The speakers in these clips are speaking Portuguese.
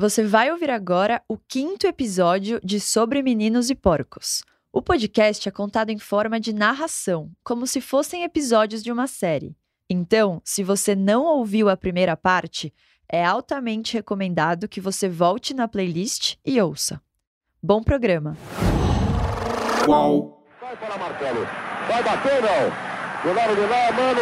Você vai ouvir agora o quinto episódio de Sobre Meninos e Porcos. O podcast é contado em forma de narração, como se fossem episódios de uma série. Então, se você não ouviu a primeira parte, é altamente recomendado que você volte na playlist e ouça. Bom programa! Qual? Vai para Marcelo. Vai bater, não. Jogaram de lá, mano.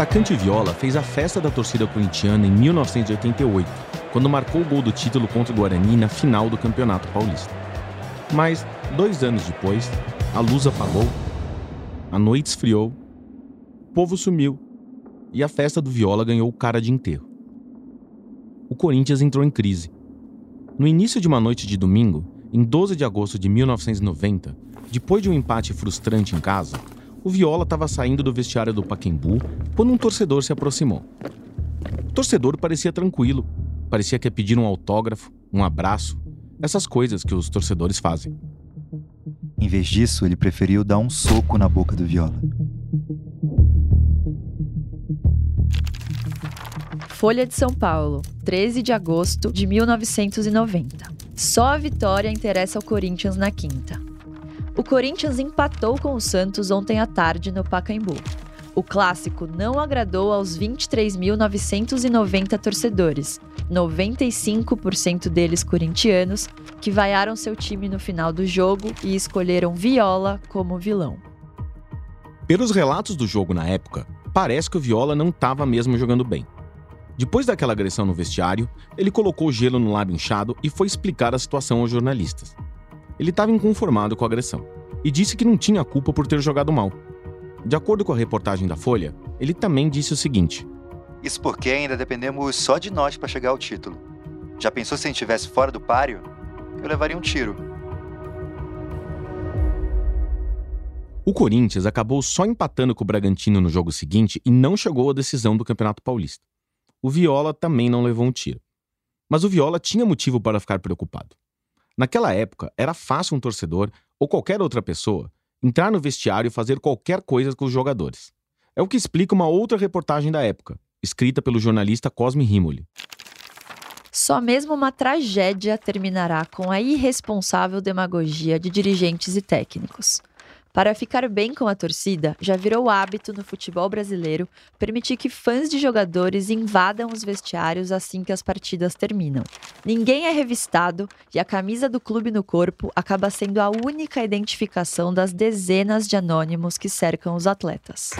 Atacante Viola fez a festa da torcida corintiana em 1988, quando marcou o gol do título contra o Guarani na final do Campeonato Paulista. Mas, dois anos depois, a luz apagou, a noite esfriou, o povo sumiu e a festa do Viola ganhou cara de enterro. O Corinthians entrou em crise. No início de uma noite de domingo, em 12 de agosto de 1990, depois de um empate frustrante em casa, o Viola estava saindo do vestiário do Paquembu quando um torcedor se aproximou. O torcedor parecia tranquilo, parecia que ia pedir um autógrafo, um abraço, essas coisas que os torcedores fazem. Em vez disso, ele preferiu dar um soco na boca do Viola. Folha de São Paulo, 13 de agosto de 1990. Só a vitória interessa ao Corinthians na quinta. O Corinthians empatou com o Santos ontem à tarde no Pacaembu. O clássico não agradou aos 23.990 torcedores, 95% deles corintianos, que vaiaram seu time no final do jogo e escolheram Viola como vilão. Pelos relatos do jogo na época, parece que o Viola não estava mesmo jogando bem. Depois daquela agressão no vestiário, ele colocou gelo no lábio inchado e foi explicar a situação aos jornalistas. Ele estava inconformado com a agressão e disse que não tinha culpa por ter jogado mal. De acordo com a reportagem da Folha, ele também disse o seguinte: Isso porque ainda dependemos só de nós para chegar ao título. Já pensou se a gente estivesse fora do páreo? Eu levaria um tiro. O Corinthians acabou só empatando com o Bragantino no jogo seguinte e não chegou à decisão do Campeonato Paulista. O Viola também não levou um tiro. Mas o Viola tinha motivo para ficar preocupado. Naquela época, era fácil um torcedor ou qualquer outra pessoa entrar no vestiário e fazer qualquer coisa com os jogadores. É o que explica uma outra reportagem da época, escrita pelo jornalista Cosme Rimoli. Só mesmo uma tragédia terminará com a irresponsável demagogia de dirigentes e técnicos. Para ficar bem com a torcida, já virou hábito no futebol brasileiro permitir que fãs de jogadores invadam os vestiários assim que as partidas terminam. Ninguém é revistado e a camisa do clube no corpo acaba sendo a única identificação das dezenas de anônimos que cercam os atletas.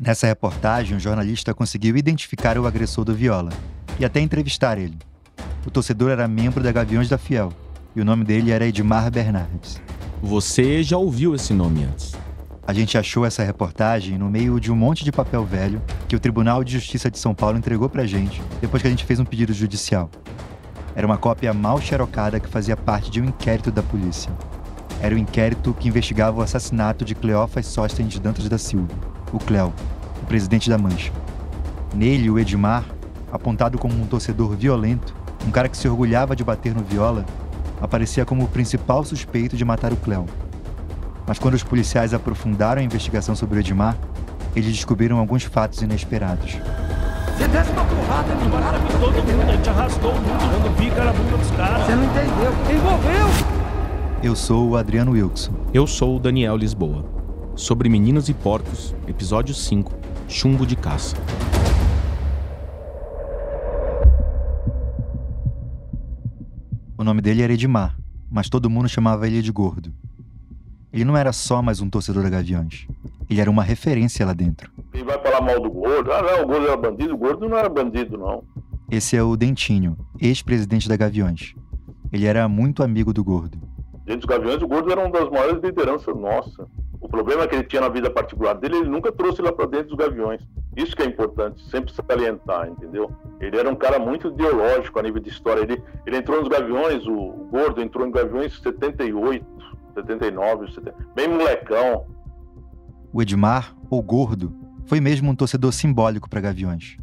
Nessa reportagem, o jornalista conseguiu identificar o agressor do Viola e até entrevistar ele. O torcedor era membro da Gaviões da Fiel e o nome dele era Edmar Bernardes. Você já ouviu esse nome antes. A gente achou essa reportagem no meio de um monte de papel velho que o Tribunal de Justiça de São Paulo entregou pra gente depois que a gente fez um pedido judicial. Era uma cópia mal xerocada que fazia parte de um inquérito da polícia. Era o inquérito que investigava o assassinato de Cleófas Sóstenes Dantas da Silva, o Cleo, o presidente da Mancha. Nele, o Edmar, apontado como um torcedor violento, um cara que se orgulhava de bater no viola, aparecia como o principal suspeito de matar o Cleo. Mas quando os policiais aprofundaram a investigação sobre o Edmar, eles descobriram alguns fatos inesperados. Você desce uma porrada no cara com todo mundo, a gente arrastou o mundo dando bica na bunda dos caras. Você não entendeu. Envolveu! Eu sou o Adriano Wilson. Eu sou o Daniel Lisboa. Sobre Meninos e Porcos, episódio 5 Chumbo de Caça. O nome dele era Edmar, mas todo mundo chamava ele de Gordo. Ele não era só mais um torcedor da Gaviões. Ele era uma referência lá dentro. E vai falar mal do gordo. Ah, não, o gordo era bandido. O gordo não era bandido, não. Esse é o Dentinho, ex-presidente da Gaviões. ele era muito amigo do Gordo. Dentro dos Gaviões, o Gordo era uma das maiores lideranças nossa. O problema que ele tinha na vida particular dele, ele nunca trouxe lá para dentro dos Gaviões. Isso que é importante, sempre salientar, entendeu? Ele era um cara muito ideológico a nível de história. Ele, ele entrou nos Gaviões, o, o Gordo entrou em Gaviões em 78, 79, 70, bem molecão. O Edmar, ou Gordo, foi mesmo um torcedor simbólico para Gaviões.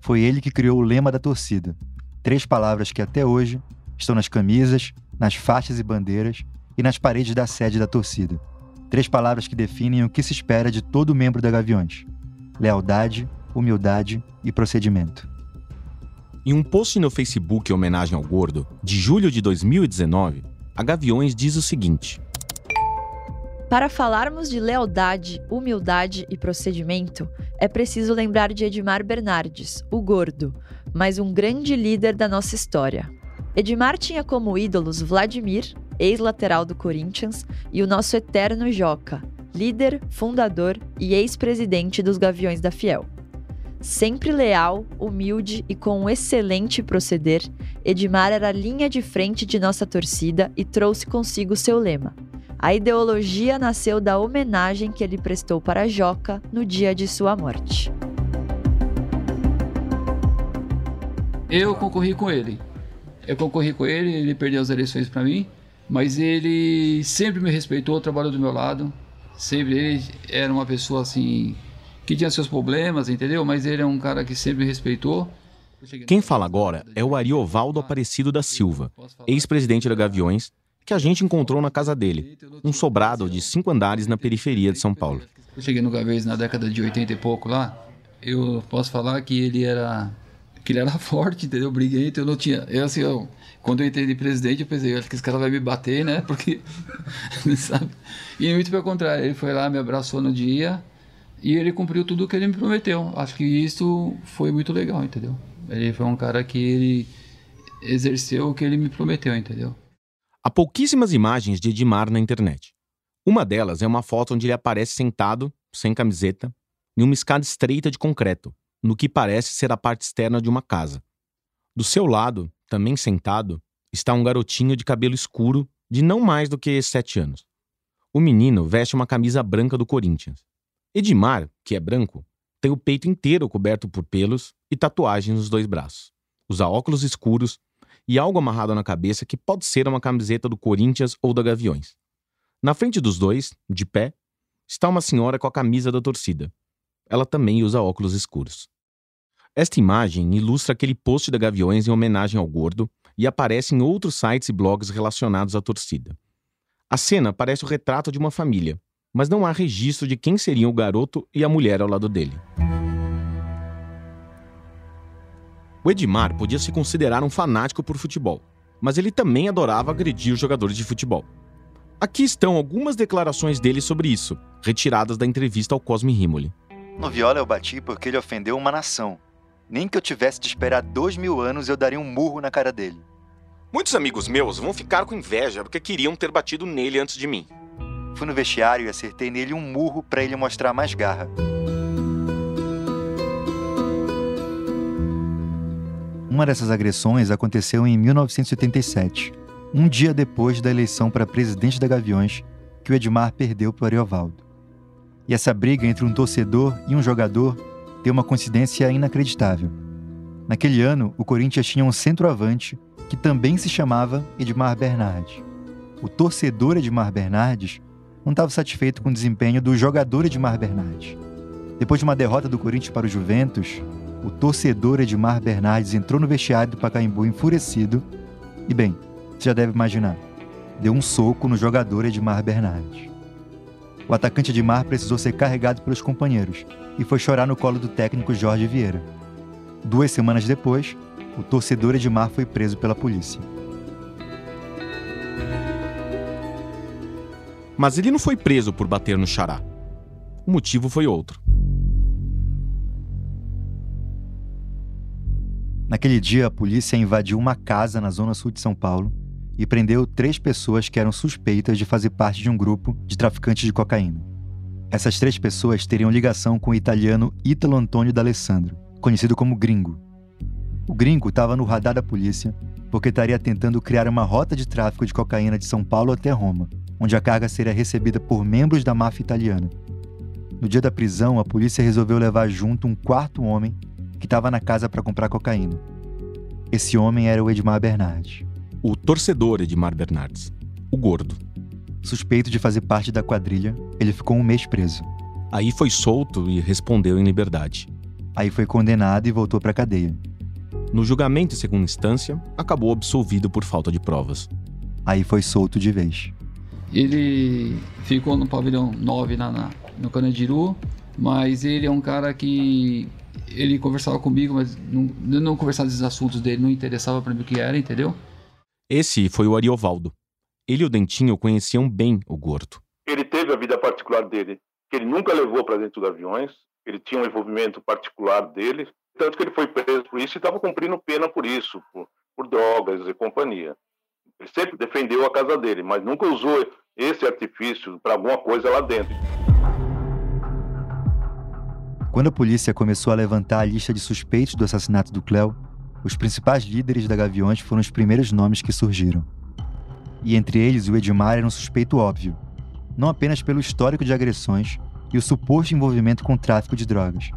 Foi ele que criou o lema da torcida. Três palavras que até hoje estão nas camisas, nas faixas e bandeiras e nas paredes da sede da torcida. Três palavras que definem o que se espera de todo membro da Gaviões: lealdade, humildade e procedimento. Em um post no Facebook em homenagem ao Gordo, de julho de 2019, a Gaviões diz o seguinte: Para falarmos de lealdade, humildade e procedimento, é preciso lembrar de Edmar Bernardes, o Gordo, mas um grande líder da nossa história. Edmar tinha como ídolos Vladimir, ex-lateral do Corinthians, e o nosso eterno Joca, líder, fundador e ex-presidente dos Gaviões da Fiel. Sempre leal, humilde e com um excelente proceder, Edmar era linha de frente de nossa torcida e trouxe consigo seu lema. A ideologia nasceu da homenagem que ele prestou para Joca no dia de sua morte. Eu concorri com ele. Eu concorri com ele, ele perdeu as eleições para mim, mas ele sempre me respeitou, trabalhou do meu lado. Sempre ele era uma pessoa assim que tinha seus problemas, entendeu? Mas ele é um cara que sempre respeitou. Quem fala agora é o Ariovaldo Aparecido da Silva, ex-presidente da Gaviões, que a gente encontrou na casa dele, um sobrado de cinco andares na periferia de São Paulo. Eu cheguei no Gaviões na década de 80 e pouco lá. Eu posso falar que ele era que ele era forte, entendeu? Briguento, eu não tinha. Eu assim, eu, quando eu entrei de presidente, eu pensei, acho que esse cara vai me bater, né? Porque. sabe? E muito pelo contrário, ele foi lá, me abraçou no dia e ele cumpriu tudo o que ele me prometeu. Acho que isso foi muito legal, entendeu? Ele foi um cara que ele exerceu o que ele me prometeu, entendeu? Há pouquíssimas imagens de Edmar na internet. Uma delas é uma foto onde ele aparece sentado, sem camiseta, em uma escada estreita de concreto, no que parece ser a parte externa de uma casa. Do seu lado, também sentado, está um garotinho de cabelo escuro de não mais do que sete anos. O menino veste uma camisa branca do Corinthians. Edmar, que é branco, tem o peito inteiro coberto por pelos e tatuagens nos dois braços. Usa óculos escuros e algo amarrado na cabeça que pode ser uma camiseta do Corinthians ou da Gaviões. Na frente dos dois, de pé, está uma senhora com a camisa da torcida. Ela também usa óculos escuros. Esta imagem ilustra aquele post da Gaviões em homenagem ao gordo e aparece em outros sites e blogs relacionados à torcida. A cena parece o retrato de uma família, mas não há registro de quem seriam o garoto e a mulher ao lado dele. O Edmar podia se considerar um fanático por futebol, mas ele também adorava agredir os jogadores de futebol. Aqui estão algumas declarações dele sobre isso, retiradas da entrevista ao Cosme Rimoli. No Viola eu bati porque ele ofendeu uma nação. Nem que eu tivesse de esperar dois mil anos, eu daria um murro na cara dele. Muitos amigos meus vão ficar com inveja porque queriam ter batido nele antes de mim. Fui no vestiário e acertei nele um murro para ele mostrar mais garra. Uma dessas agressões aconteceu em 1987, um dia depois da eleição para presidente da Gaviões, que o Edmar perdeu para o Ariovaldo. E essa briga entre um torcedor e um jogador tem uma coincidência inacreditável. Naquele ano, o Corinthians tinha um centroavante que também se chamava Edmar Bernardes. O torcedor Edmar Bernardes não estava satisfeito com o desempenho do jogador Edmar Bernardes. Depois de uma derrota do Corinthians para o Juventus, o torcedor Edmar Bernardes entrou no vestiário do Pacaembu enfurecido e, bem, você já deve imaginar, deu um soco no jogador Edmar Bernardes. O atacante Edmar precisou ser carregado pelos companheiros e foi chorar no colo do técnico Jorge Vieira. Duas semanas depois, o torcedor Edmar foi preso pela polícia. Mas ele não foi preso por bater no xará. O motivo foi outro. Naquele dia, a polícia invadiu uma casa na zona sul de São Paulo e prendeu três pessoas que eram suspeitas de fazer parte de um grupo de traficantes de cocaína. Essas três pessoas teriam ligação com o italiano Italo Antônio D'Alessandro, conhecido como Gringo. O Gringo estava no radar da polícia porque estaria tentando criar uma rota de tráfico de cocaína de São Paulo até Roma, onde a carga seria recebida por membros da máfia italiana. No dia da prisão, a polícia resolveu levar junto um quarto homem que estava na casa para comprar cocaína. Esse homem era o Edmar Bernardes. O torcedor Edmar Bernardes, o gordo. Suspeito de fazer parte da quadrilha, ele ficou um mês preso. Aí foi solto e respondeu em liberdade. Aí foi condenado e voltou para a cadeia. No julgamento em segunda instância, acabou absolvido por falta de provas. Aí foi solto de vez. Ele ficou no pavilhão 9 na, na, no Canadiru, mas ele é um cara que ele conversava comigo, mas não, não conversava desses assuntos dele, não interessava para mim o que era, entendeu? Esse foi o Ariovaldo. Ele e o Dentinho conheciam bem o gordo. Ele teve a vida particular dele, que ele nunca levou para dentro dos aviões. Ele tinha um envolvimento particular dele, tanto que ele foi preso por isso e estava cumprindo pena por isso, por, por drogas e companhia. Ele sempre defendeu a casa dele, mas nunca usou esse artifício para alguma coisa lá dentro. Quando a polícia começou a levantar a lista de suspeitos do assassinato do Cléo, os principais líderes da Gaviões foram os primeiros nomes que surgiram. E entre eles, o Edmar era um suspeito óbvio, não apenas pelo histórico de agressões e o suposto envolvimento com o tráfico de drogas,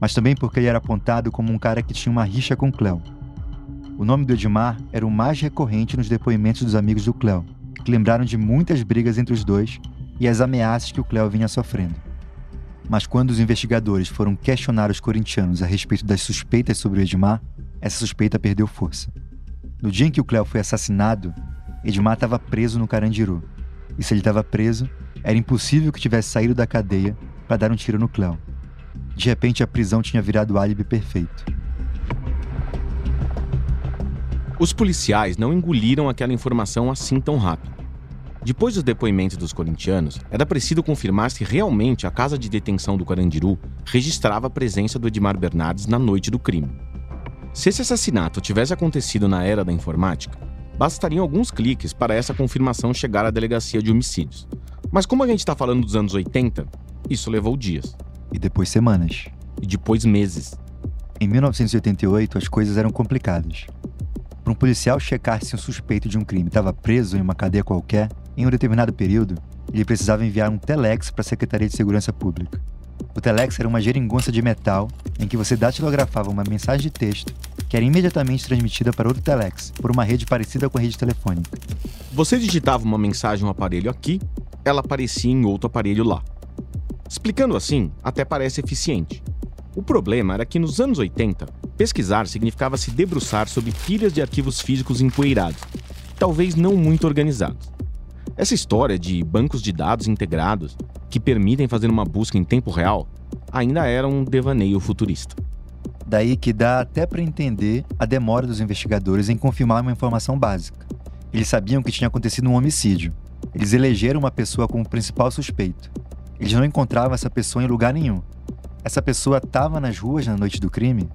mas também porque ele era apontado como um cara que tinha uma rixa com Cléo. O nome do Edmar era o mais recorrente nos depoimentos dos amigos do Cléo, que lembraram de muitas brigas entre os dois e as ameaças que o Cléo vinha sofrendo. Mas quando os investigadores foram questionar os corintianos a respeito das suspeitas sobre o Edmar, essa suspeita perdeu força. No dia em que o Cléo foi assassinado, Edmar estava preso no Carandiru. E se ele estava preso, era impossível que tivesse saído da cadeia para dar um tiro no Cléo. De repente, a prisão tinha virado o álibi perfeito. Os policiais não engoliram aquela informação assim tão rápido. Depois dos depoimentos dos corintianos, era preciso confirmar se realmente a casa de detenção do Carandiru registrava a presença do Edmar Bernardes na noite do crime. Se esse assassinato tivesse acontecido na era da informática, bastariam alguns cliques para essa confirmação chegar à delegacia de homicídios. Mas como a gente está falando dos anos 80, isso levou dias. E depois semanas. E depois meses. Em 1988, as coisas eram complicadas. Para um policial checar se um suspeito de um crime estava preso em uma cadeia qualquer, em um determinado período, ele precisava enviar um telex para a Secretaria de Segurança Pública. O telex era uma geringonça de metal em que você datilografava uma mensagem de texto que era imediatamente transmitida para outro telex por uma rede parecida com a rede telefônica. Você digitava uma mensagem no aparelho aqui, ela aparecia em outro aparelho lá. Explicando assim, até parece eficiente. O problema era que nos anos 80, pesquisar significava se debruçar sobre pilhas de arquivos físicos empoeirados, talvez não muito organizados. Essa história de bancos de dados integrados que permitem fazer uma busca em tempo real ainda era um devaneio futurista. Daí que dá até para entender a demora dos investigadores em confirmar uma informação básica. Eles sabiam que tinha acontecido um homicídio. Eles elegeram uma pessoa como principal suspeito. Eles não encontravam essa pessoa em lugar nenhum. Essa pessoa estava nas ruas na noite do crime?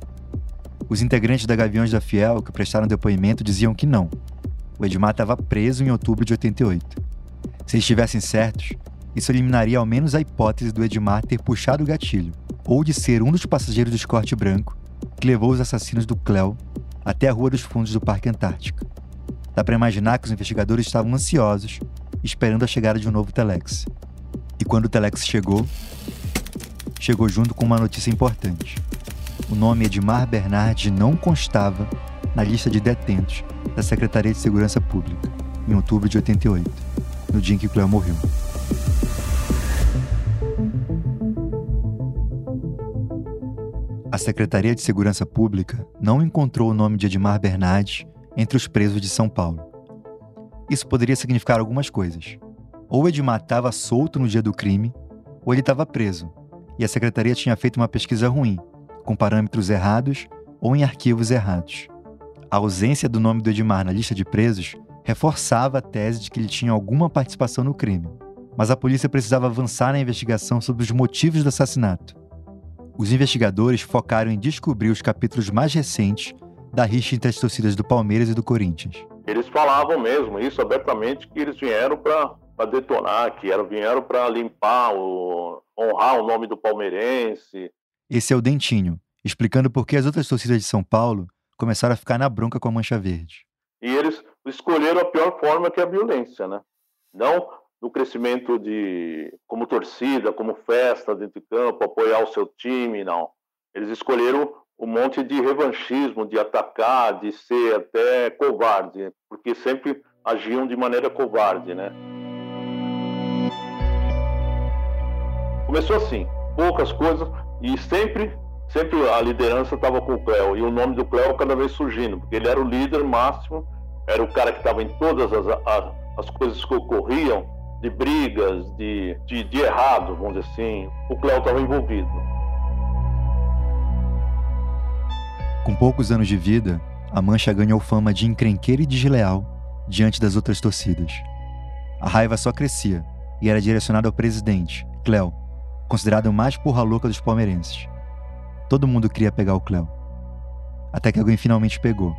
Os integrantes da Gaviões da Fiel que prestaram depoimento diziam que não. O Edmar estava preso em outubro de 88. Se estivessem certos, isso eliminaria ao menos a hipótese do Edmar ter puxado o gatilho, ou de ser um dos passageiros do escorte branco que levou os assassinos do Cleo até a Rua dos Fundos do Parque Antártica. Dá para imaginar que os investigadores estavam ansiosos, esperando a chegada de um novo Telex. E quando o Telex chegou, chegou junto com uma notícia importante. O nome Edmar Bernardi não constava na lista de detentos da Secretaria de Segurança Pública, em outubro de 88, no dia em que Cleo morreu. A Secretaria de Segurança Pública não encontrou o nome de Edmar Bernardes entre os presos de São Paulo. Isso poderia significar algumas coisas. Ou Edmar estava solto no dia do crime, ou ele estava preso, e a secretaria tinha feito uma pesquisa ruim, com parâmetros errados ou em arquivos errados. A ausência do nome do Edmar na lista de presos reforçava a tese de que ele tinha alguma participação no crime, mas a polícia precisava avançar na investigação sobre os motivos do assassinato. Os investigadores focaram em descobrir os capítulos mais recentes da rixa entre as torcidas do Palmeiras e do Corinthians. Eles falavam mesmo isso abertamente, que eles vieram para detonar, que eram, vieram para limpar, o, honrar o nome do palmeirense. Esse é o Dentinho, explicando por que as outras torcidas de São Paulo começaram a ficar na bronca com a Mancha Verde. E eles escolheram a pior forma que é a violência, né? Não no crescimento de como torcida, como festa dentro de campo, apoiar o seu time, não. Eles escolheram um monte de revanchismo, de atacar, de ser até covarde, porque sempre agiam de maneira covarde, né? Começou assim, poucas coisas e sempre sempre a liderança estava com o Cléo e o nome do Cléo cada vez surgindo, porque ele era o líder máximo, era o cara que estava em todas as, as, as, coisas que ocorriam, de brigas, de, de, de errado, vamos dizer assim. O Cléo estava envolvido. Com poucos anos de vida, a Mancha ganhou fama de encrenqueira e desleal diante das outras torcidas. A raiva só crescia e era direcionada ao presidente, Cléo, considerado o mais porra louca dos palmeirenses. Todo mundo queria pegar o Cléo. Até que alguém finalmente pegou.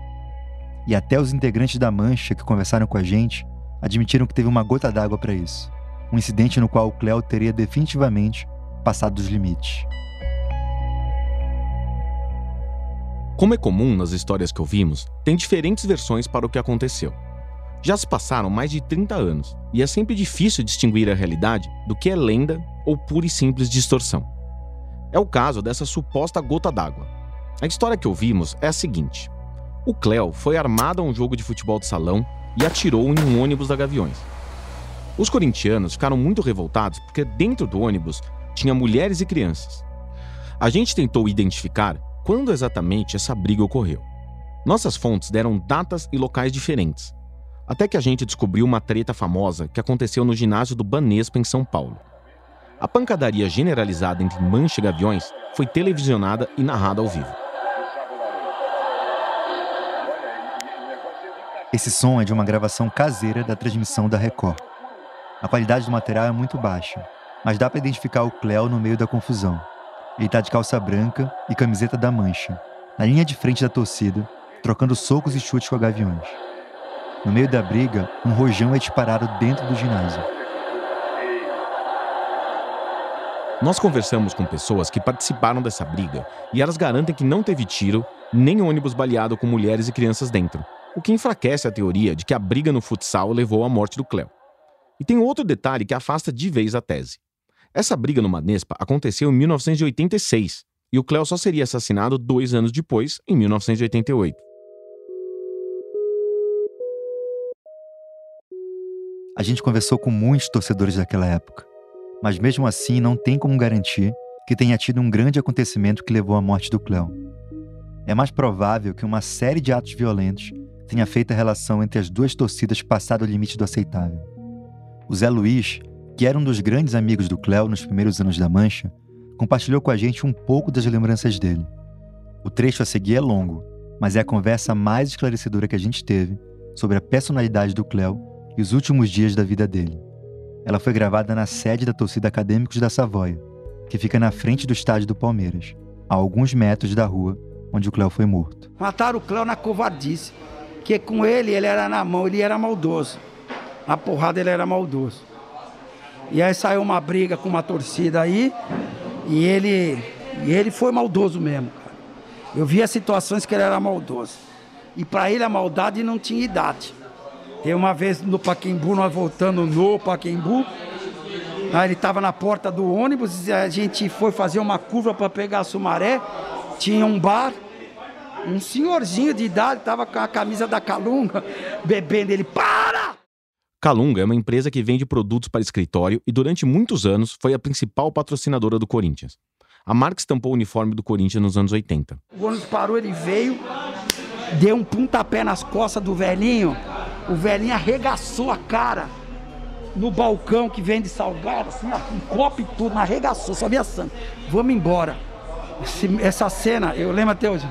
E até os integrantes da Mancha que conversaram com a gente admitiram que teve uma gota d'água para isso. Um incidente no qual o Cléo teria definitivamente passado dos limites. Como é comum nas histórias que ouvimos, tem diferentes versões para o que aconteceu. Já se passaram mais de 30 anos e é sempre difícil distinguir a realidade do que é lenda ou pura e simples distorção. É o caso dessa suposta gota d'água. A história que ouvimos é a seguinte: o Cléo foi armado a um jogo de futebol de salão e atirou em um ônibus da Gaviões. Os corintianos ficaram muito revoltados porque dentro do ônibus tinha mulheres e crianças. A gente tentou identificar quando exatamente essa briga ocorreu. Nossas fontes deram datas e locais diferentes, até que a gente descobriu uma treta famosa que aconteceu no ginásio do Banespa em São Paulo. A pancadaria generalizada entre Mancha e Gaviões foi televisionada e narrada ao vivo. Esse som é de uma gravação caseira da transmissão da Record. A qualidade do material é muito baixa, mas dá para identificar o Cléo no meio da confusão. Ele está de calça branca e camiseta da Mancha, na linha de frente da torcida, trocando socos e chutes com a Gaviões. No meio da briga, um rojão é disparado dentro do ginásio. Nós conversamos com pessoas que participaram dessa briga e elas garantem que não teve tiro nem ônibus baleado com mulheres e crianças dentro, o que enfraquece a teoria de que a briga no futsal levou à morte do Cléo. E tem outro detalhe que afasta de vez a tese. Essa briga no Manespa aconteceu em 1986 e o Cléo só seria assassinado dois anos depois, em 1988. A gente conversou com muitos torcedores daquela época mas mesmo assim não tem como garantir que tenha tido um grande acontecimento que levou à morte do Cléo. É mais provável que uma série de atos violentos tenha feito a relação entre as duas torcidas passar do limite do aceitável. O Zé Luiz, que era um dos grandes amigos do Cléo nos primeiros anos da Mancha, compartilhou com a gente um pouco das lembranças dele. O trecho a seguir é longo, mas é a conversa mais esclarecedora que a gente teve sobre a personalidade do Cléo e os últimos dias da vida dele. Ela foi gravada na sede da torcida Acadêmicos da Savoia, que fica na frente do estádio do Palmeiras, a alguns metros da rua onde o Cléo foi morto. Mataram o Cléo na covardice, que com ele ele era na mão, ele era maldoso. Na porrada ele era maldoso. E aí saiu uma briga com uma torcida aí, e ele, e ele foi maldoso mesmo, cara. Eu via situações que ele era maldoso. E para ele a maldade não tinha idade. Tem uma vez no Paquembu, nós voltando no Paquembu, aí ele estava na porta do ônibus, a gente foi fazer uma curva para pegar a Sumaré, tinha um bar, um senhorzinho de idade estava com a camisa da Calunga, bebendo, ele, para! Calunga é uma empresa que vende produtos para escritório e durante muitos anos foi a principal patrocinadora do Corinthians. A marca estampou o uniforme do Corinthians nos anos 80. O ônibus parou, ele veio, deu um pontapé nas costas do velhinho, o velhinho arregaçou a cara no balcão que vende salgado, assim, um copo e tudo, arregaçou, só via sangue. Vamos embora. Esse, essa cena, eu lembro até hoje.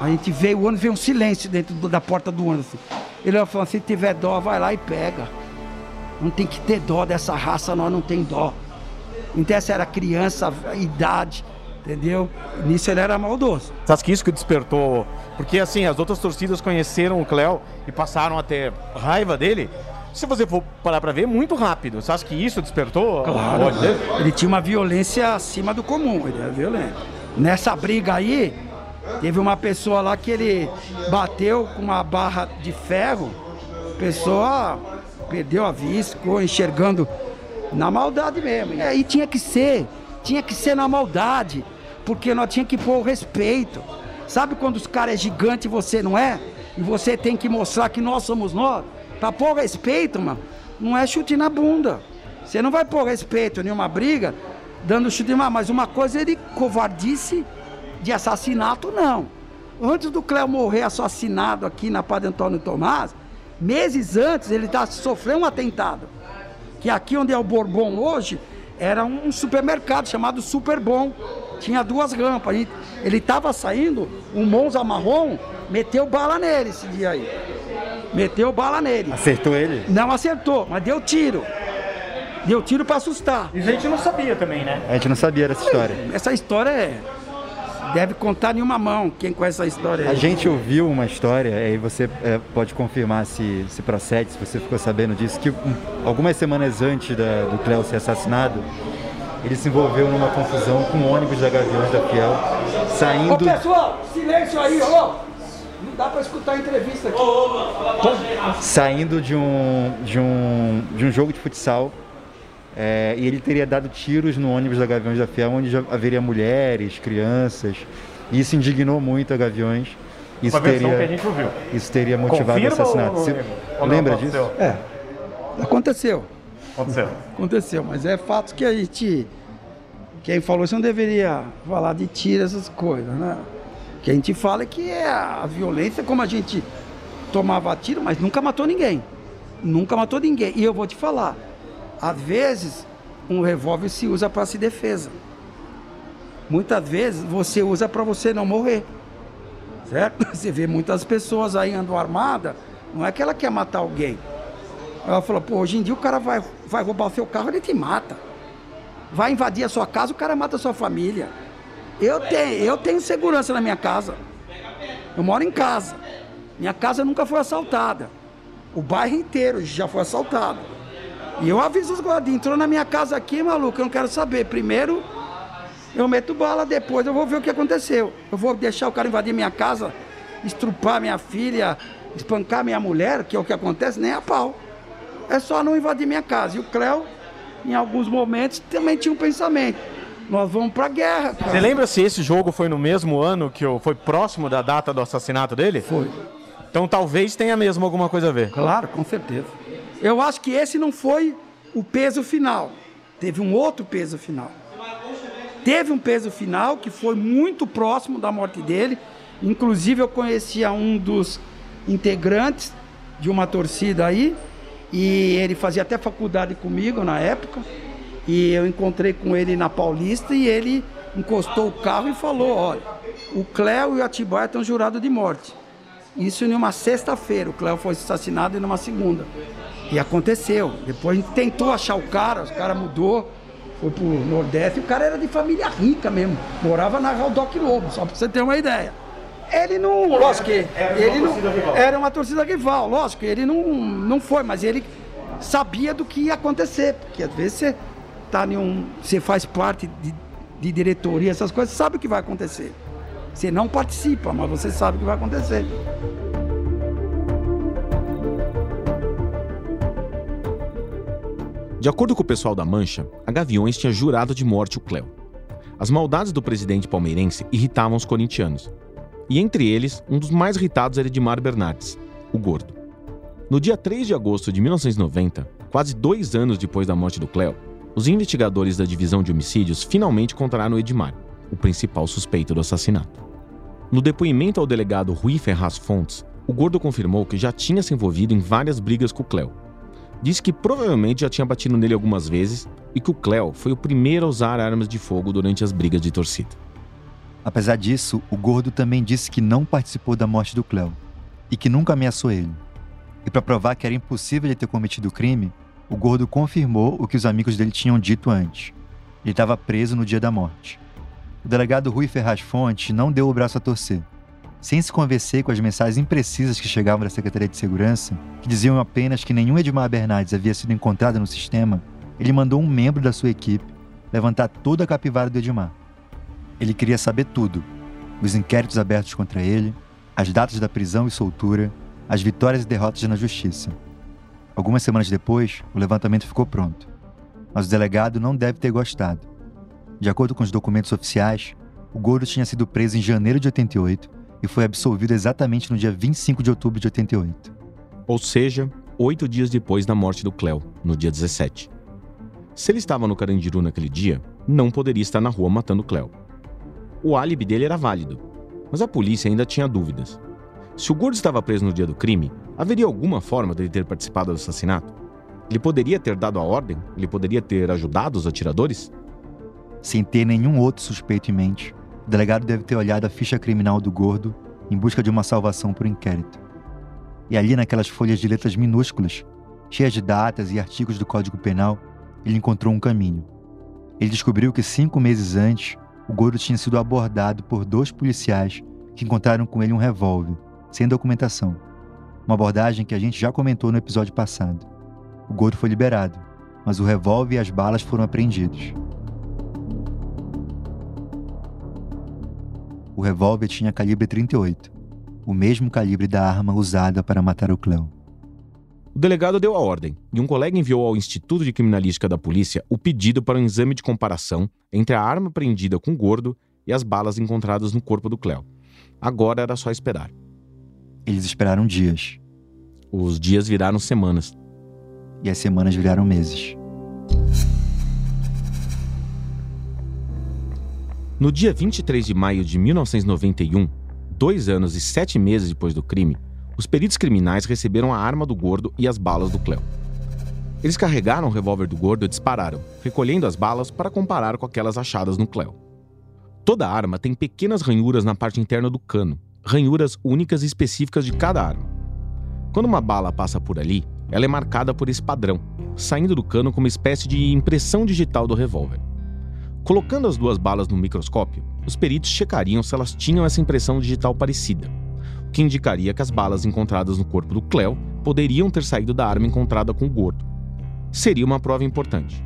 A gente veio, o ônibus veio um silêncio dentro do, da porta do ônibus. Assim. Ele falou: se tiver dó, vai lá e pega. Não tem que ter dó dessa raça, nós não tem dó. Então essa era criança, idade entendeu? Nisso ele era maldoso. Acha que isso que despertou? Porque assim, as outras torcidas conheceram o Cléo e passaram a ter raiva dele. Se você for parar para ver, muito rápido. Você acha que isso despertou? Claro. Ele tinha uma violência acima do comum, ele era violento. Nessa briga aí, Teve uma pessoa lá que ele bateu com uma barra de ferro, a pessoa perdeu a vista, ficou enxergando na maldade mesmo. E aí tinha que ser, tinha que ser na maldade, porque nós tinha que pôr o respeito. Sabe quando os caras é gigante e você não é? E você tem que mostrar que nós somos nós? Pra pôr respeito, mano, não é chute na bunda. Você não vai pôr respeito nenhuma briga dando chute na Mas uma coisa ele covardice de assassinato, não. Antes do Cléo morrer assassinado aqui na Padre Antônio Tomás, meses antes ele tá, sofreu um atentado. Que aqui onde é o Bourbon hoje, era um supermercado chamado Super Bom. Tinha duas rampas. Ele estava saindo, um Monza marrom meteu bala nele esse dia aí. Meteu bala nele. Acertou ele? Não acertou, mas deu tiro. Deu tiro para assustar. E a gente não sabia também, né? A gente não sabia dessa história. Essa história é. Deve contar em uma mão quem conhece essa história. A gente ouviu uma história, e você é, pode confirmar se, se procede, se você ficou sabendo disso, que um, algumas semanas antes da, do Cléo ser assassinado, ele se envolveu numa confusão com o ônibus da Gaviões da Fiel, saindo. Ô pessoal, silêncio aí, ô! Não dá pra escutar a entrevista aqui. Saindo de um, de um, de um jogo de futsal é, e ele teria dado tiros no ônibus da Gaviões da Fiel, onde já haveria mulheres, crianças. E isso indignou muito a Gaviões. Isso teria, que a gente ouviu. isso teria motivado Confirma o assassinato. ou- lembra aconteceu? disso? É. Aconteceu. Aconteceu. Aconteceu, mas é fato que a gente. Quem falou isso não deveria falar de tiro, essas coisas, né? O que a gente fala é que é a violência, como a gente tomava tiro, mas nunca matou ninguém. Nunca matou ninguém. E eu vou te falar, às vezes um revólver se usa para se defesa. Muitas vezes você usa para você não morrer. Certo? Você vê muitas pessoas aí andam armada, não é que ela quer matar alguém. Ela falou, pô, hoje em dia o cara vai, vai roubar o seu carro, ele te mata. Vai invadir a sua casa, o cara mata a sua família. Eu tenho, eu tenho segurança na minha casa. Eu moro em casa. Minha casa nunca foi assaltada. O bairro inteiro já foi assaltado. E eu aviso os guardas, entrou na minha casa aqui, maluco, eu não quero saber. Primeiro eu meto bala, depois eu vou ver o que aconteceu. Eu vou deixar o cara invadir minha casa, estrupar minha filha, espancar minha mulher, que é o que acontece, nem a pau. É só não invadir minha casa. E o Cléo, em alguns momentos, também tinha um pensamento. Nós vamos pra guerra, cara. Você lembra se esse jogo foi no mesmo ano que o- foi próximo da data do assassinato dele? Foi. Então talvez tenha mesmo alguma coisa a ver. Claro, com certeza. Eu acho que esse não foi o peso final. Teve um outro peso final. Teve um peso final que foi muito próximo da morte dele. Inclusive, eu conhecia um dos integrantes de uma torcida aí. E ele fazia até faculdade comigo na época. E eu encontrei com ele na Paulista e ele encostou o carro e falou: Olha, o Cléo e o Atibaia estão jurados de morte. Isso em uma sexta-feira. O Cléo foi assassinado numa segunda. E aconteceu. Depois a gente tentou achar o cara, o cara mudou, foi pro Nordeste. O cara era de família rica mesmo. Morava na Doc Lobo, só pra você ter uma ideia. Ele não. Lógico que. Ele não, era uma torcida rival, lógico, ele não, não foi, mas ele sabia do que ia acontecer. Porque às vezes você tá em um. Você faz parte de, de diretoria, essas coisas, você sabe o que vai acontecer. Você não participa, mas você sabe o que vai acontecer. De acordo com o pessoal da Mancha, a Gaviões tinha jurado de morte o Cléo. As maldades do presidente palmeirense irritavam os corintianos. E entre eles, um dos mais irritados era Edmar Bernardes, o gordo. No dia 3 de agosto de 1990, quase dois anos depois da morte do Cléo, os investigadores da divisão de homicídios finalmente encontraram Edmar, o principal suspeito do assassinato. No depoimento ao delegado Rui Ferraz Fontes, o gordo confirmou que já tinha se envolvido em várias brigas com o Cléo, disse que provavelmente já tinha batido nele algumas vezes e que o Cléo foi o primeiro a usar armas de fogo durante as brigas de torcida. Apesar disso, o gordo também disse que não participou da morte do Cléo e que nunca ameaçou ele. E para provar que era impossível ele ter cometido o crime, o gordo confirmou o que os amigos dele tinham dito antes. Ele estava preso no dia da morte. O delegado Rui Ferraz Fonte não deu o braço a torcer. Sem se convencer com as mensagens imprecisas que chegavam da Secretaria de Segurança, que diziam apenas que nenhum Edmar Bernardes havia sido encontrado no sistema, ele mandou um membro da sua equipe levantar toda a capivara do Edmar. Ele queria saber tudo. os inquéritos abertos contra ele, as datas da prisão e soltura, as vitórias e derrotas na justiça. Algumas semanas depois, o levantamento ficou pronto. Mas o delegado não deve ter gostado. De acordo com os documentos oficiais, o Gordo tinha sido preso em janeiro de 88 e foi absolvido exatamente no dia 25 de outubro de 88. Ou seja, oito dias depois da morte do Cleo, no dia 17. Se ele estava no Carandiru naquele dia, não poderia estar na rua matando Cleo. O álibi dele era válido, mas a polícia ainda tinha dúvidas. Se o Gordo estava preso no dia do crime, haveria alguma forma dele ter participado do assassinato? Ele poderia ter dado a ordem? Ele poderia ter ajudado os atiradores? Sem ter nenhum outro suspeito em mente, o delegado deve ter olhado a ficha criminal do Gordo em busca de uma salvação por inquérito. E ali, naquelas folhas de letras minúsculas, cheias de datas e artigos do Código Penal, ele encontrou um caminho. Ele descobriu que cinco meses antes, o Gordo tinha sido abordado por dois policiais que encontraram com ele um revólver, sem documentação. Uma abordagem que a gente já comentou no episódio passado. O Gordo foi liberado, mas o revólver e as balas foram apreendidos. O revólver tinha calibre 38, o mesmo calibre da arma usada para matar o Cleo. O delegado deu a ordem e um colega enviou ao Instituto de Criminalística da Polícia o pedido para um exame de comparação entre a arma apreendida com o gordo e as balas encontradas no corpo do Cleo. Agora era só esperar. Eles esperaram dias. Os dias viraram semanas. E as semanas viraram meses. No dia 23 de maio de 1991, dois anos e sete meses depois do crime, os peritos criminais receberam a arma do gordo e as balas do Cleo. Eles carregaram o revólver do gordo e dispararam, recolhendo as balas para comparar com aquelas achadas no Cleo. Toda arma tem pequenas ranhuras na parte interna do cano, ranhuras únicas e específicas de cada arma. Quando uma bala passa por ali, ela é marcada por esse padrão, saindo do cano como uma espécie de impressão digital do revólver. Colocando as duas balas no microscópio, os peritos checariam se elas tinham essa impressão digital parecida que indicaria que as balas encontradas no corpo do Cleo poderiam ter saído da arma encontrada com o gordo. Seria uma prova importante.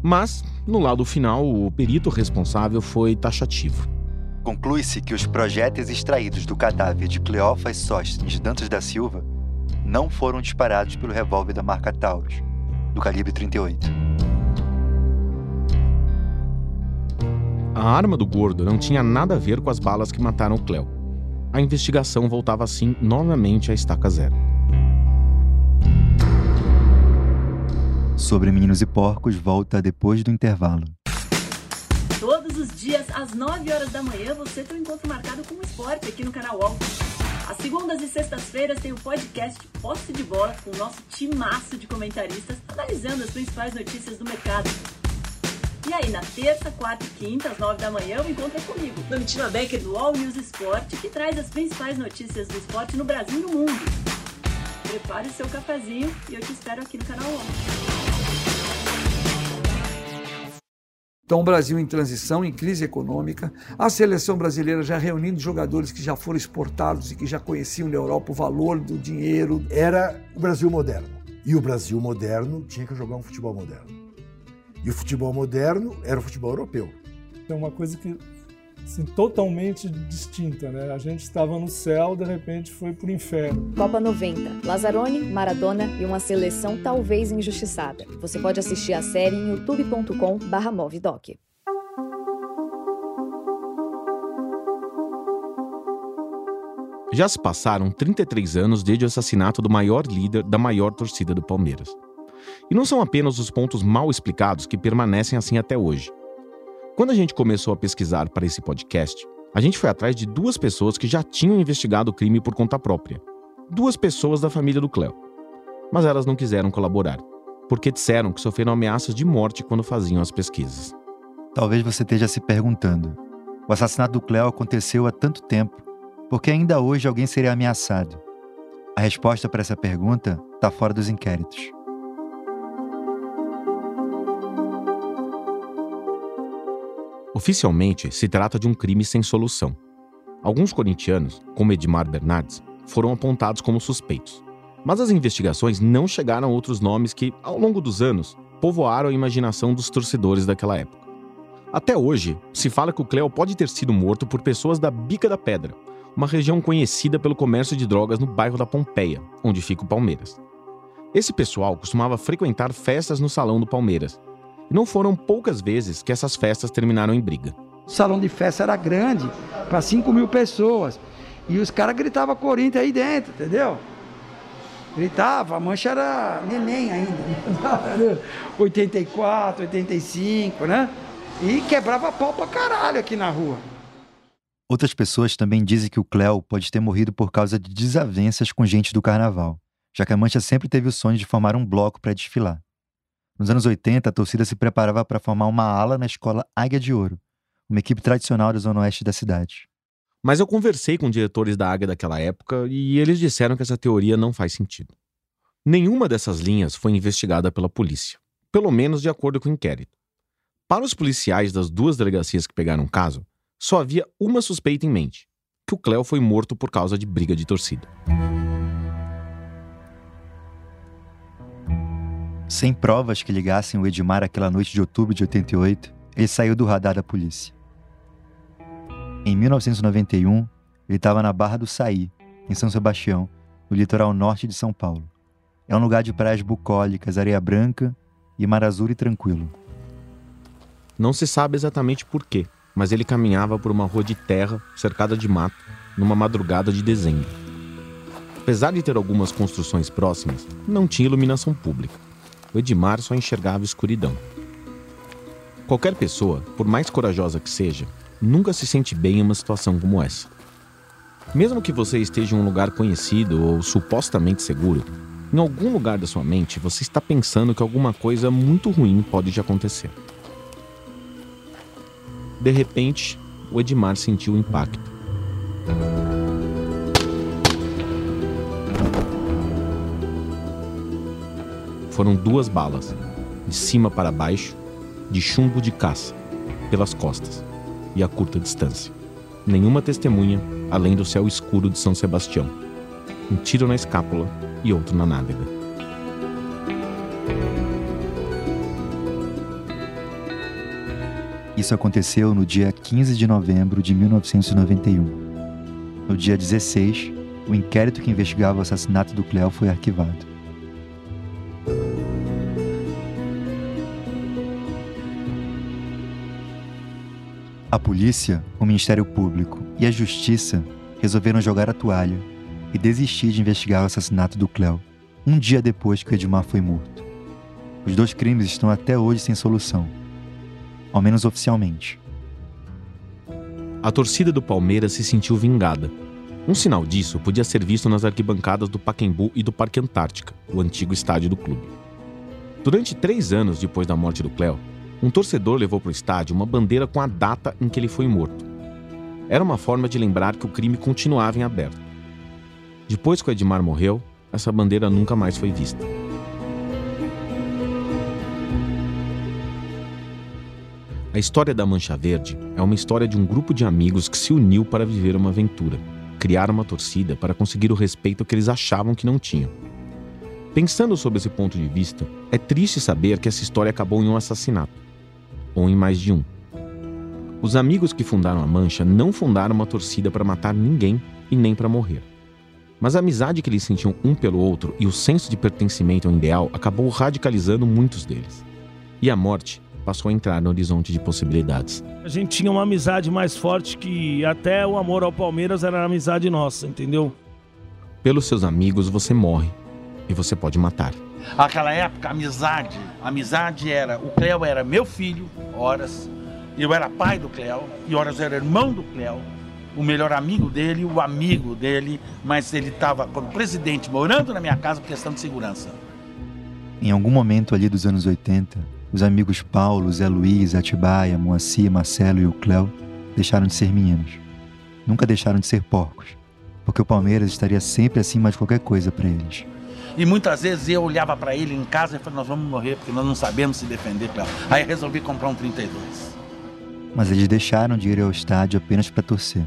Mas, no lado final, o perito responsável foi taxativo. Conclui-se que os projéteis extraídos do cadáver de Cleófas Sóstenes Dantas da Silva não foram disparados pelo revólver da marca Taurus, do calibre 38. A arma do gordo não tinha nada a ver com as balas que mataram o Cleo a investigação voltava assim novamente à estaca zero. Sobre Meninos e Porcos volta depois do intervalo. Todos os dias, às 9 horas da manhã, você tem um encontro marcado com o esporte aqui no canal UOL. Às segundas e sextas-feiras tem o podcast Posse de Bola com o nosso timaço de comentaristas analisando as principais notícias do mercado. E aí, na terça, quarta e quinta, às nove da manhã, eu encontro comigo, Domitila Becker do All News Esporte, que traz as principais notícias do esporte no Brasil e no mundo. Prepare o seu cafezinho e eu te espero aqui no canal 11. Então, o Brasil em transição, em crise econômica, a seleção brasileira já reunindo jogadores que já foram exportados e que já conheciam na Europa o valor do dinheiro. Era o Brasil moderno. E o Brasil moderno tinha que jogar um futebol moderno. E o futebol moderno era o futebol europeu. É uma coisa que assim, totalmente distinta, né? A gente estava no céu, de repente foi para o inferno. Copa 90. Lazzaroni, Maradona e uma seleção talvez injustiçada. Você pode assistir a série em youtube.com/movidoc. Já se passaram 33 anos desde o assassinato do maior líder da maior torcida do Palmeiras. E não são apenas os pontos mal explicados que permanecem assim até hoje. Quando a gente começou a pesquisar para esse podcast, a gente foi atrás de duas pessoas que já tinham investigado o crime por conta própria. Duas pessoas da família do Cleo. Mas elas não quiseram colaborar, porque disseram que sofreram ameaças de morte quando faziam as pesquisas. Talvez você esteja se perguntando: o assassinato do Cleo aconteceu há tanto tempo, por que ainda hoje alguém seria ameaçado? A resposta para essa pergunta está fora dos inquéritos. Oficialmente, se trata de um crime sem solução. Alguns corintianos, como Edmar Bernardes, foram apontados como suspeitos. Mas as investigações não chegaram a outros nomes que, ao longo dos anos, povoaram a imaginação dos torcedores daquela época. Até hoje, se fala que o Cléo pode ter sido morto por pessoas da Bica da Pedra, uma região conhecida pelo comércio de drogas no bairro da Pompeia, onde fica o Palmeiras. Esse pessoal costumava frequentar festas no salão do Palmeiras. E não foram poucas vezes que essas festas terminaram em briga. O salão de festa era grande, para 5 mil pessoas. E os caras gritavam Corinthians aí dentro, entendeu? Gritava, a mancha era neném ainda. 84, 85, né? E quebrava pau pra caralho aqui na rua. Outras pessoas também dizem que o Cléo pode ter morrido por causa de desavenças com gente do carnaval, já que a Mancha sempre teve o sonho de formar um bloco para desfilar. Nos anos 80, a torcida se preparava para formar uma ala na escola Águia de Ouro, uma equipe tradicional da zona oeste da cidade. Mas eu conversei com diretores da Águia daquela época e eles disseram que essa teoria não faz sentido. Nenhuma dessas linhas foi investigada pela polícia, pelo menos de acordo com o inquérito. Para os policiais das duas delegacias que pegaram o caso, só havia uma suspeita em mente: que o Cléo foi morto por causa de briga de torcida. Sem provas que ligassem o Edmar àquela noite de outubro de 88, ele saiu do radar da polícia. Em 1991, ele estava na Barra do Saí, em São Sebastião, no litoral norte de São Paulo. É um lugar de praias bucólicas, areia branca e mar azul e tranquilo. Não se sabe exatamente por quê, mas ele caminhava por uma rua de terra cercada de mato numa madrugada de dezembro. Apesar de ter algumas construções próximas, não tinha iluminação pública. O Edmar só enxergava escuridão. Qualquer pessoa, por mais corajosa que seja, nunca se sente bem em uma situação como essa. Mesmo que você esteja em um lugar conhecido ou supostamente seguro, em algum lugar da sua mente você está pensando que alguma coisa muito ruim pode te acontecer. De repente, o Edmar sentiu o impacto. Foram duas balas, de cima para baixo, de chumbo de caça, pelas costas e a curta distância. Nenhuma testemunha, além do céu escuro de São Sebastião. Um tiro na escápula e outro na nádega. Isso aconteceu no dia 15 de novembro de 1991. No dia 16, o inquérito que investigava o assassinato do Cleo foi arquivado. A polícia, o Ministério Público e a Justiça resolveram jogar a toalha e desistir de investigar o assassinato do Cleo, um dia depois que o Edmar foi morto. Os dois crimes estão até hoje sem solução ao menos oficialmente. A torcida do Palmeiras se sentiu vingada. Um sinal disso podia ser visto nas arquibancadas do Paquembu e do Parque Antártica, o antigo estádio do clube. Durante três anos depois da morte do Cléo, um torcedor levou para o estádio uma bandeira com a data em que ele foi morto. Era uma forma de lembrar que o crime continuava em aberto. Depois que o Edmar morreu, essa bandeira nunca mais foi vista. A história da Mancha Verde é uma história de um grupo de amigos que se uniu para viver uma aventura, criar uma torcida para conseguir o respeito que eles achavam que não tinham. Pensando sobre esse ponto de vista, é triste saber que essa história acabou em um assassinato, ou em mais de um. Os amigos que fundaram a Mancha não fundaram uma torcida para matar ninguém e nem para morrer. Mas a amizade que eles sentiam um pelo outro e o senso de pertencimento ao ideal acabou radicalizando muitos deles. E a morte passou a entrar no horizonte de possibilidades. A gente tinha uma amizade mais forte que até o amor ao Palmeiras era a amizade nossa, entendeu? Pelos seus amigos você morre e você pode matar. Aquela época, amizade, amizade era, o Cléo era meu filho, horas, eu era pai do Cléo, e horas era irmão do Cléo, o melhor amigo dele, o amigo dele, mas ele estava como presidente morando na minha casa por questão de segurança. Em algum momento ali dos anos 80, os amigos Paulo, Zé Luiz, Atibaia, Moacir, Marcelo e o Cléo deixaram de ser meninos. Nunca deixaram de ser porcos, porque o Palmeiras estaria sempre acima de qualquer coisa para eles. E muitas vezes eu olhava para ele em casa e falava, nós vamos morrer porque nós não sabemos se defender, Cléo. Aí resolvi comprar um 32. Mas eles deixaram de ir ao estádio apenas para torcer.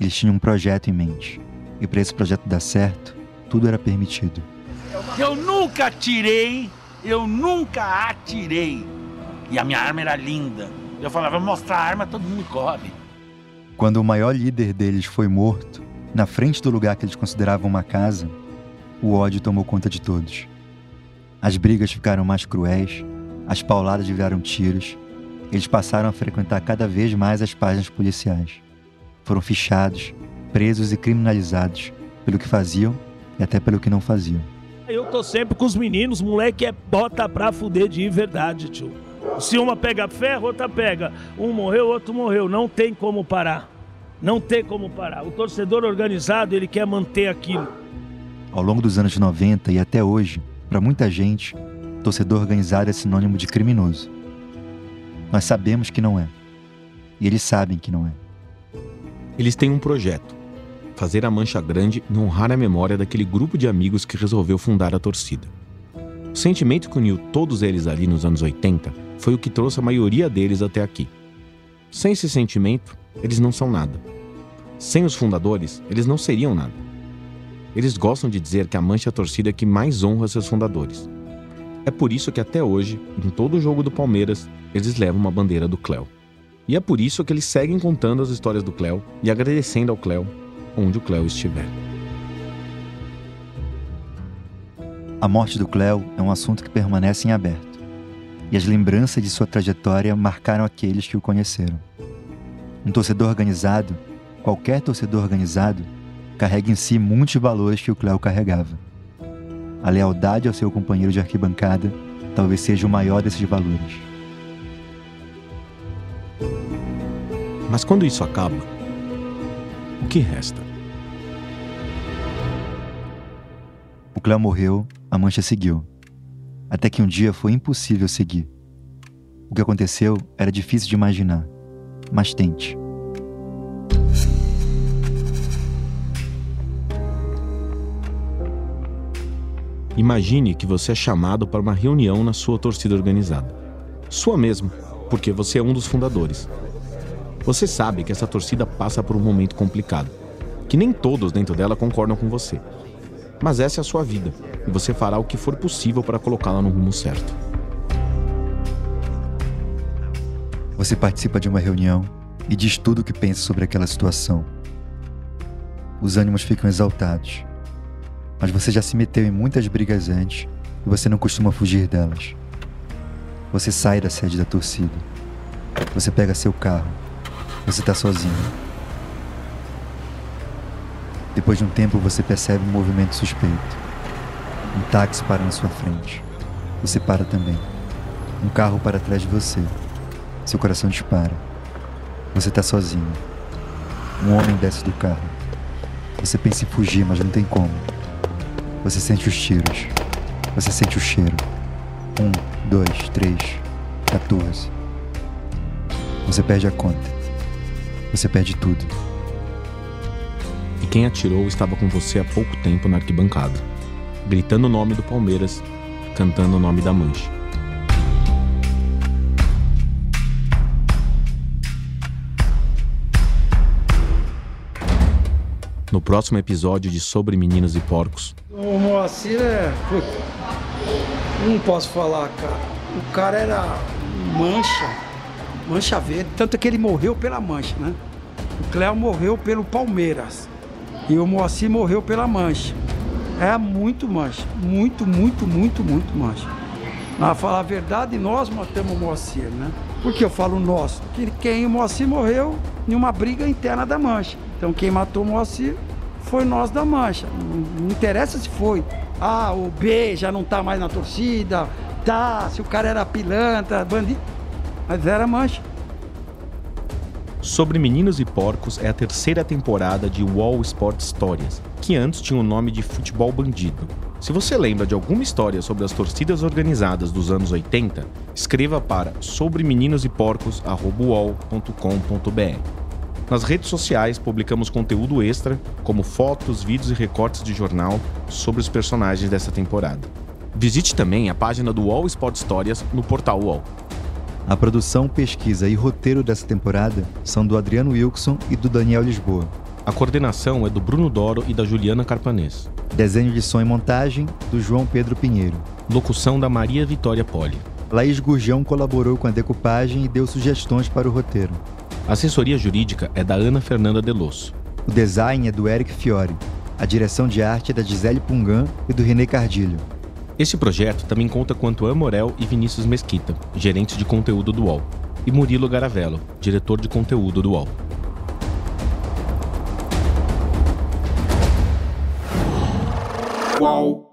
Eles tinham um projeto em mente. E para esse projeto dar certo, tudo era permitido. Eu nunca tirei eu nunca atirei. E a minha arma era linda. Eu falava, mostrar a arma, todo mundo corre. Quando o maior líder deles foi morto, na frente do lugar que eles consideravam uma casa, o ódio tomou conta de todos. As brigas ficaram mais cruéis, as pauladas viraram tiros, eles passaram a frequentar cada vez mais as páginas policiais. Foram fichados, presos e criminalizados pelo que faziam e até pelo que não faziam. Eu tô sempre com os meninos, moleque é bota pra fuder de verdade, tio. Se uma pega ferro, outra pega. Um morreu, outro morreu. Não tem como parar. Não tem como parar. O torcedor organizado, ele quer manter aquilo. Ao longo dos anos 90 e até hoje, para muita gente, torcedor organizado é sinônimo de criminoso. Nós sabemos que não é. E eles sabem que não é. Eles têm um projeto: fazer a Mancha Grande e honrar a memória daquele grupo de amigos que resolveu fundar a torcida. O sentimento que uniu todos eles ali nos anos 80 foi o que trouxe a maioria deles até aqui. Sem esse sentimento, eles não são nada. Sem os fundadores, eles não seriam nada. Eles gostam de dizer que a Mancha é a torcida que mais honra seus fundadores. É por isso que até hoje, em todo jogo do Palmeiras, eles levam uma bandeira do Cléo. E é por isso que eles seguem contando as histórias do Cléo e agradecendo ao Cléo onde o Cléo estiver. A morte do Cléo é um assunto que permanece em aberto. E as lembranças de sua trajetória marcaram aqueles que o conheceram. Um torcedor organizado, qualquer torcedor organizado, carrega em si muitos valores que o Cléo carregava. A lealdade ao seu companheiro de arquibancada talvez seja o maior desses valores. Mas quando isso acaba, o que resta? O Cléo morreu, a mancha seguiu. Até que um dia foi impossível seguir. O que aconteceu era difícil de imaginar, mas tente. Imagine que você é chamado para uma reunião na sua torcida organizada. Sua mesma, porque você é um dos fundadores. Você sabe que essa torcida passa por um momento complicado, que nem todos dentro dela concordam com você. Mas essa é a sua vida e você fará o que for possível para colocá-la no rumo certo. Você participa de uma reunião e diz tudo o que pensa sobre aquela situação. Os ânimos ficam exaltados. Mas você já se meteu em muitas brigas antes e você não costuma fugir delas. Você sai da sede da torcida. Você pega seu carro. Você está sozinho. Depois de um tempo, você percebe um movimento suspeito. Um táxi para na sua frente. Você para também. Um carro para atrás de você. Seu coração dispara. Você está sozinho. Um homem desce do carro. Você pensa em fugir, mas não tem como. Você sente os tiros. Você sente o cheiro. Um, dois, três, 14. Você perde a conta. Você perde tudo. E quem atirou estava com você há pouco tempo na arquibancada, gritando o nome do Palmeiras, cantando o nome da Mancha. No próximo episódio de Sobre Meninos e Porcos, O Moacir é. Puta, não posso falar, cara. O cara era mancha, mancha verde. Tanto que ele morreu pela mancha, né? O Cléo morreu pelo Palmeiras. E o Moacir morreu pela mancha. É muito mancha. Muito, muito, muito, muito mancha. Pra falar a verdade, nós matamos o Moacir, né? Por que eu falo nós? Porque quem o Moacir morreu em uma briga interna da mancha. Então quem matou o Moacir foi nós da mancha. Não, interessa se foi. Ah, o B já não tá mais na torcida. Tá, se o cara era pilantra, bandido. Mas era mancha. Sobre Meninos e Porcos é a terceira temporada de Wall Sport Histórias, que antes tinha o nome de Futebol Bandido. Se você lembra de alguma história sobre as torcidas organizadas dos anos 80, escreva para sobremeninoseporcos.com.br. Nas redes sociais publicamos conteúdo extra, como fotos, vídeos e recortes de jornal sobre os personagens dessa temporada. Visite também a página do Wall Sport Histórias no portal UOL. A produção, pesquisa e roteiro dessa temporada são do Adriano Wilson e do Daniel Lisboa. A coordenação é do Bruno Doro e da Juliana Carpanês. Desenho de som e montagem do João Pedro Pinheiro. Locução da Maria Vitória Poli. Laís Gurjão colaborou com a decupagem e deu sugestões para o roteiro. A assessoria jurídica é da Ana Fernanda Delosso. O design é do Eric Fiore. A direção de arte é da Gisele Pungan e do René Cardilho. Este projeto também conta com Antoine Morel e Vinícius Mesquita, gerentes de conteúdo do UOL, e Murilo Garavello, diretor de conteúdo do UOL. Qual?